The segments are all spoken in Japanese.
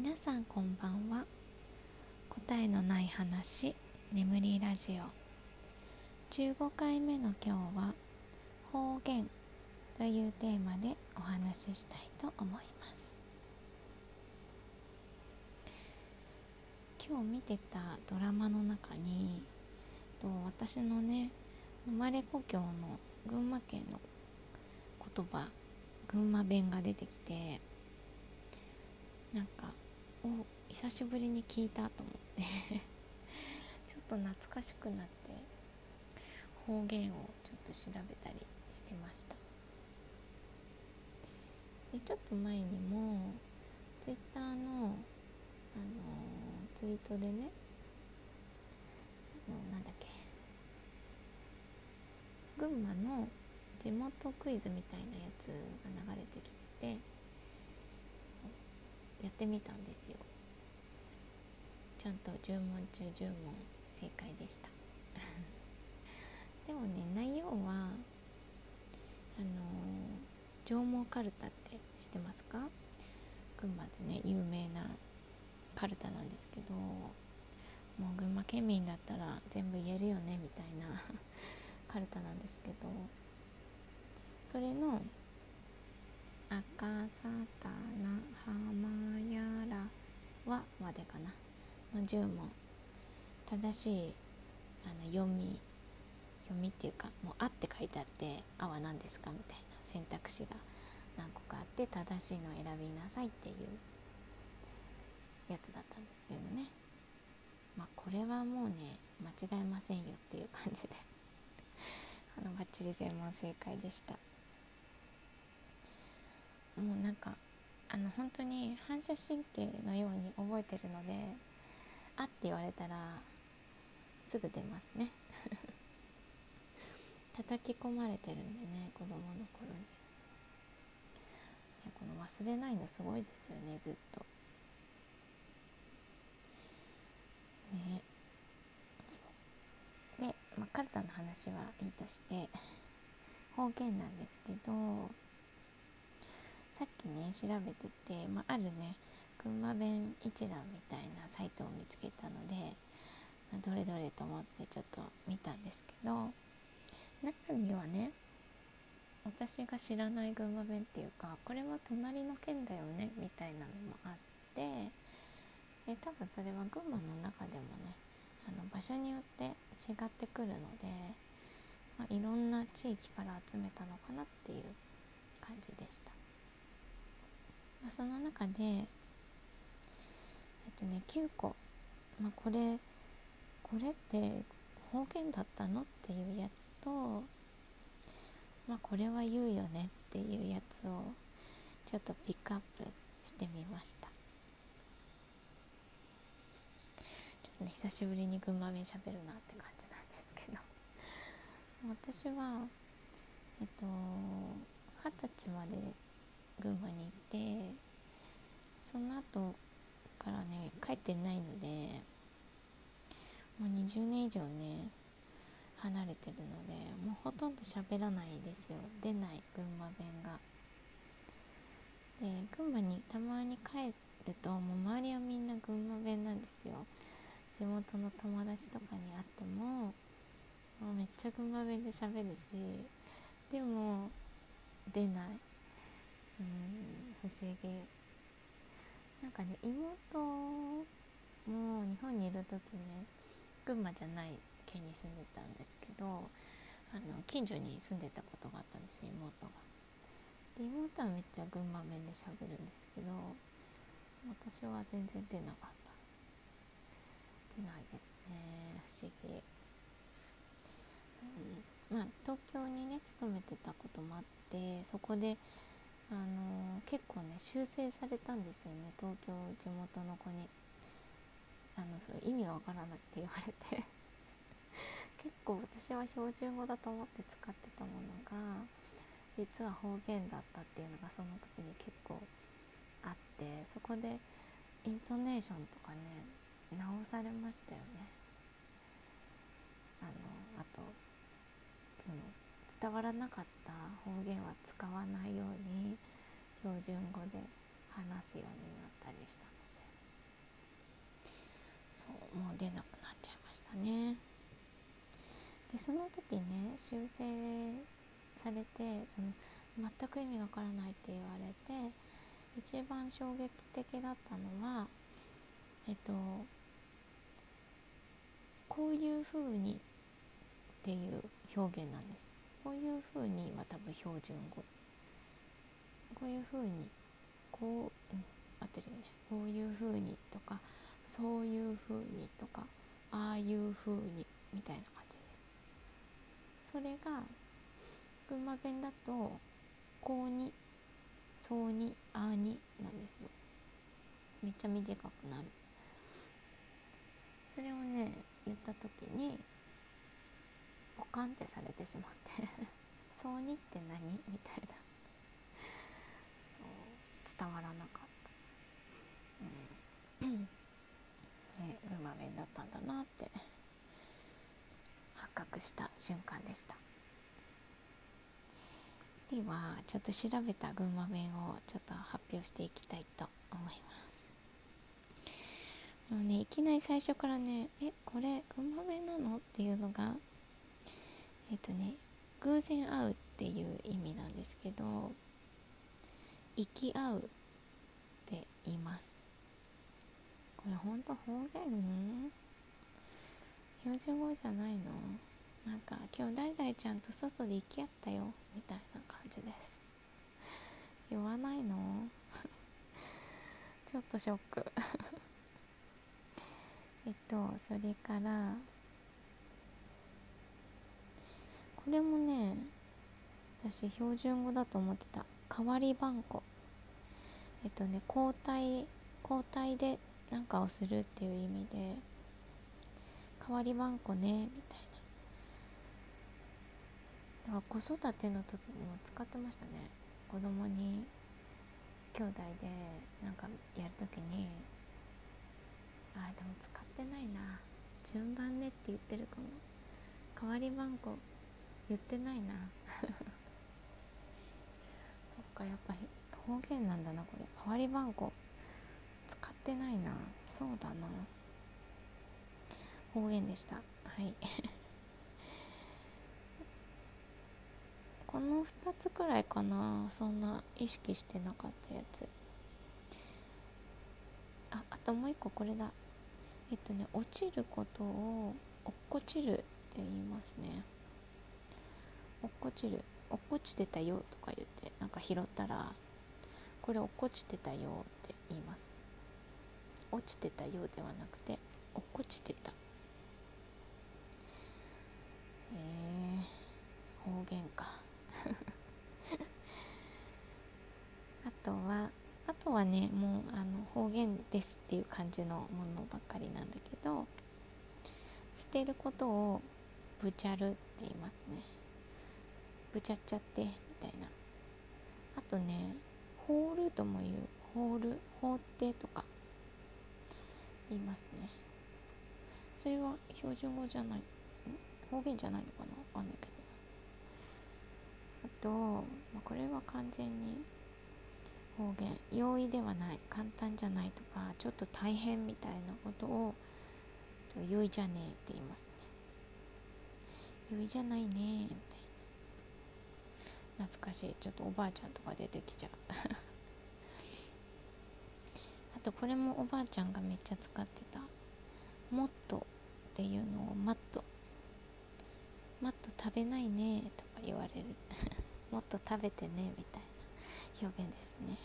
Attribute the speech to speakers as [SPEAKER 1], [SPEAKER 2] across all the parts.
[SPEAKER 1] 皆さんこんばんは。答えのない話眠りラジオ。15回目の今日は方言というテーマでお話ししたいと思います。今日見てたドラマの中にと私のね生まれ故郷の群馬県の言葉群馬弁が出てきてなんかお久しぶりに聞いたと思って。ちょっと懐かしくなって方言をちょっと調べたりしてました。でちょっと前にもツイッターの、あのツイートでねあのなんだっけ群馬の地元クイズみたいなやつが流れてきててやってみたんですよ。ちゃんと10問中10問正解でした。でもね内容はあの上毛かるたって知ってますか？群馬でね有名なかるたなんですけどもう群馬県民だったら全部言えるよねみたいなかるたなんですけどそれの「赤さたな浜は」までかな。の10問。正しいあの読み読みっていうかもう「あ」って書いてあって「あ」は何ですかみたいな選択肢が何個かあって正しいのを選びなさいっていうやつだったんですけどね。まあこれはもうね間違えませんよっていう感じで。あのバッチリ全問正解でした。もうなんかあの本当に反射神経のように覚えてるので「あ」って言われたらすぐ出ますね。叩き込まれてるんでね子供の頃に。この忘れないのすごいですよねずっと。ね。で、まあ、カルタの話はいいとして方言なんですけどさっきね調べてて、まあ、あるね群馬弁一覧みたいなサイトを見つけたので、まあ、どれどれと思ってちょっと見たんですけど中にはね私が知らない群馬弁っていうかこれは隣の県だよねみたいなのもあってで多分それは群馬の中でもねあの場所によって違ってくるので、まあ、いろんな地域から集めたのかなっていう感じでした。まあ、その中でえっとね9個、まあ、これこれって方言だったのっていうやつとまあこれは言うよねっていうやつをちょっとピックアップしてみました。ちょっとね久しぶりに群馬弁しゃべるなって感じなんですけど。私はえっと二十歳まで群馬に行ってその後からね帰ってないのでもう20年以上ね離れてるのでもうほとんど喋らないですよ。出ない群馬弁が。で群馬にたまに帰るともう周りはみんな群馬弁なんですよ。地元の友達とかに会ってももうめっちゃ群馬弁で喋るしでも出ない。うん不思議。なんかね妹も日本にいる時ね群馬じゃない県に住んでたんですけどあの近所に住んでたことがあったんです妹が。で妹はめっちゃ群馬弁でしゃべるんですけど私は全然出なかった。出ないですね。不思議、うん、まあ東京にね勤めてたこともあってそこであの結構ね修正されたんですよね東京地元の子に。あのそう意味がわからないって言われて。結構私は標準語だと思って使ってたものが実は方言だったっていうのがその時に結構あってそこでイントネーションとかね直されましたよね。あのあとその伝わらなかった方言は使わないように標準語で話すようになったりしたので。そうもう出なくなっちゃいましたね。でその時ね修正されてその全く意味わからないって言われて一番衝撃的だったのはえっとこういうふうにっていう表現なんです。こういうふうには多分標準語。こういうふうにこう、うん、合ってるよね。こういうふうにとかそういうふうにとかああいうふうにみたいな感じです。それが群馬弁だとこうにそうにああになんですよ。めっちゃ短くなる。それをね言った時にポカンってされてしまって 「そうにって何?」みたいな。そう伝わらなかった。うん。ねうま弁だったんだなって発覚した瞬間でした。ではちょっと調べた群馬弁をちょっと発表していきたいと思います。でもねいきなり最初からね「えこれ群馬弁なの?」っていうのがえっ、とね偶然会うっていう意味なんですけど生き合うって言います。これほんと方言ね。標準語じゃないの？なんか今日誰々ちゃんと外で行き合ったよみたいな感じです。言わないの？ちょっとショック。えっとそれからこれもね私標準語だと思ってた。代わり番号。えっとね交代交代で何かをするっていう意味で代わり番号ねみたいな。だから子育ての時も使ってましたね。子供に兄弟でなんかやる時にあでも使ってないな。順番ねって言ってるかも。代わり番号言ってないな。そっかやっぱ方言なんだなこれ。代わり番号使ってないな。そうだな。方言でした。はい。この2つくらいかな。そんな意識してなかったやつ。ああともう一個これだ。えっとね落ちることを落っこちるって言いますね。落っこちる落っこちてたよとか言ってなんか拾ったらこれ落っこちてたよって言います。落ちてたよではなくて落っこちてた。えー、方言か。あとはあとはねもうあの方言ですっていう感じのものばっかりなんだけど捨てることをぶちゃるって言いますね。ぶちゃっちゃってみたいな。あとねホールとも言うホール放ってとか言いますね。それは標準語じゃない。方言じゃないのかな？わかんないけど。あと、まあ、これは完全に方言。容易ではない。簡単じゃないとかちょっと大変みたいなことを「容易じゃねえ」って言いますね。容易じゃないねみたいな。懐かしい。ちょっとおばあちゃんとか出てきちゃう。あとこれもおばあちゃんがめっちゃ使ってた「もっと」っていうのを「マット」「マット食べないね」とか言われる。もっと食べてねみたいな表現ですね。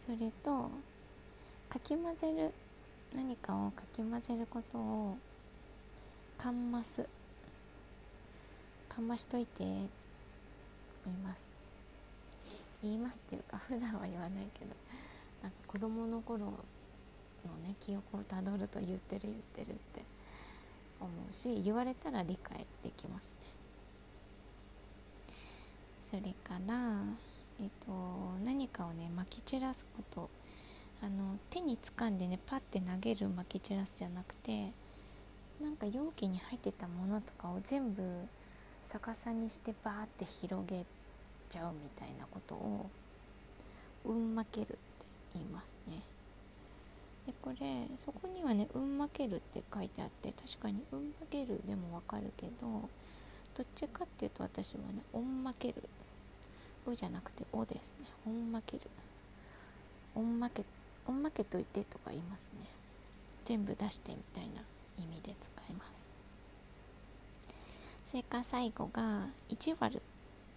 [SPEAKER 1] それとかき混ぜる何かをかき混ぜることをかんますかましといて言います。言いますっていうか 普段は言わないけどなんか子供の頃のね記憶をたどると言ってる言ってるって思うし言われたら理解できますね。それからえっ、と何かをねまき散らすこと。あの手に掴んでねパッて投げるまき散らすじゃなくてなんか容器に入ってたものとかを全部逆さにしてバーって広げちゃうみたいなことを運負けるって言いますね。でこれそこにはね「うんまける」って書いてあって確かに「うんまける」でもわかるけどどっちかっていうと私はね「おんまける」「う」じゃなくて「お」ですね「おんまける」「おんまけ」「おんまけといて」とか言いますね。全部出してみたいな意味で使います。それから最後が意地悪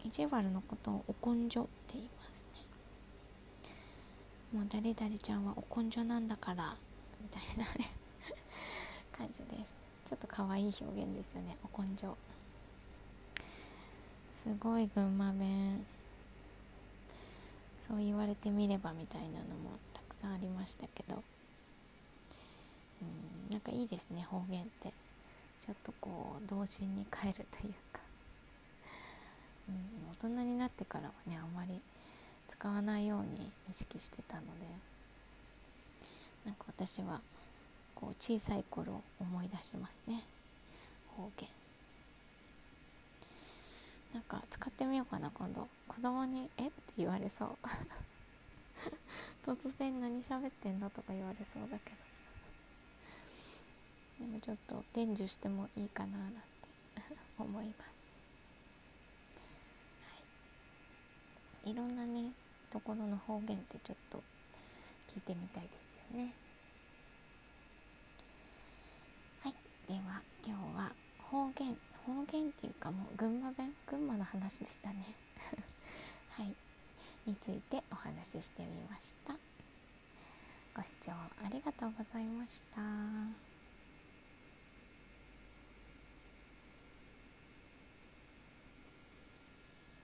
[SPEAKER 1] 意地悪のことをお根性って言いますね。もう誰々ちゃんはお根性なんだからみたいなね 感じです。ちょっと可愛い表現ですよねお根性。すごい群馬弁。そう言われてみればみたいなのもたくさんありましたけど。うんなんかいいですね方言って。ちょっとこう童心に帰るというか、うん、大人になってからはねあんまり使わないように意識してたので。なんか私はこう小さい頃を思い出しますね。方言。なんか使ってみようかな今度。子供に「え？っ?」て言われそう。突然何喋ってんの？とか言われそうだけど。でもちょっと伝授してもいいかななんて思います、はい、いろんなねところの方言ってちょっと聞いてみたいですよね。はい。では今日は方言。方言っていうかもう群馬弁。群馬の話でしたね。はい。についてお話ししてみました。ご視聴ありがとうございました。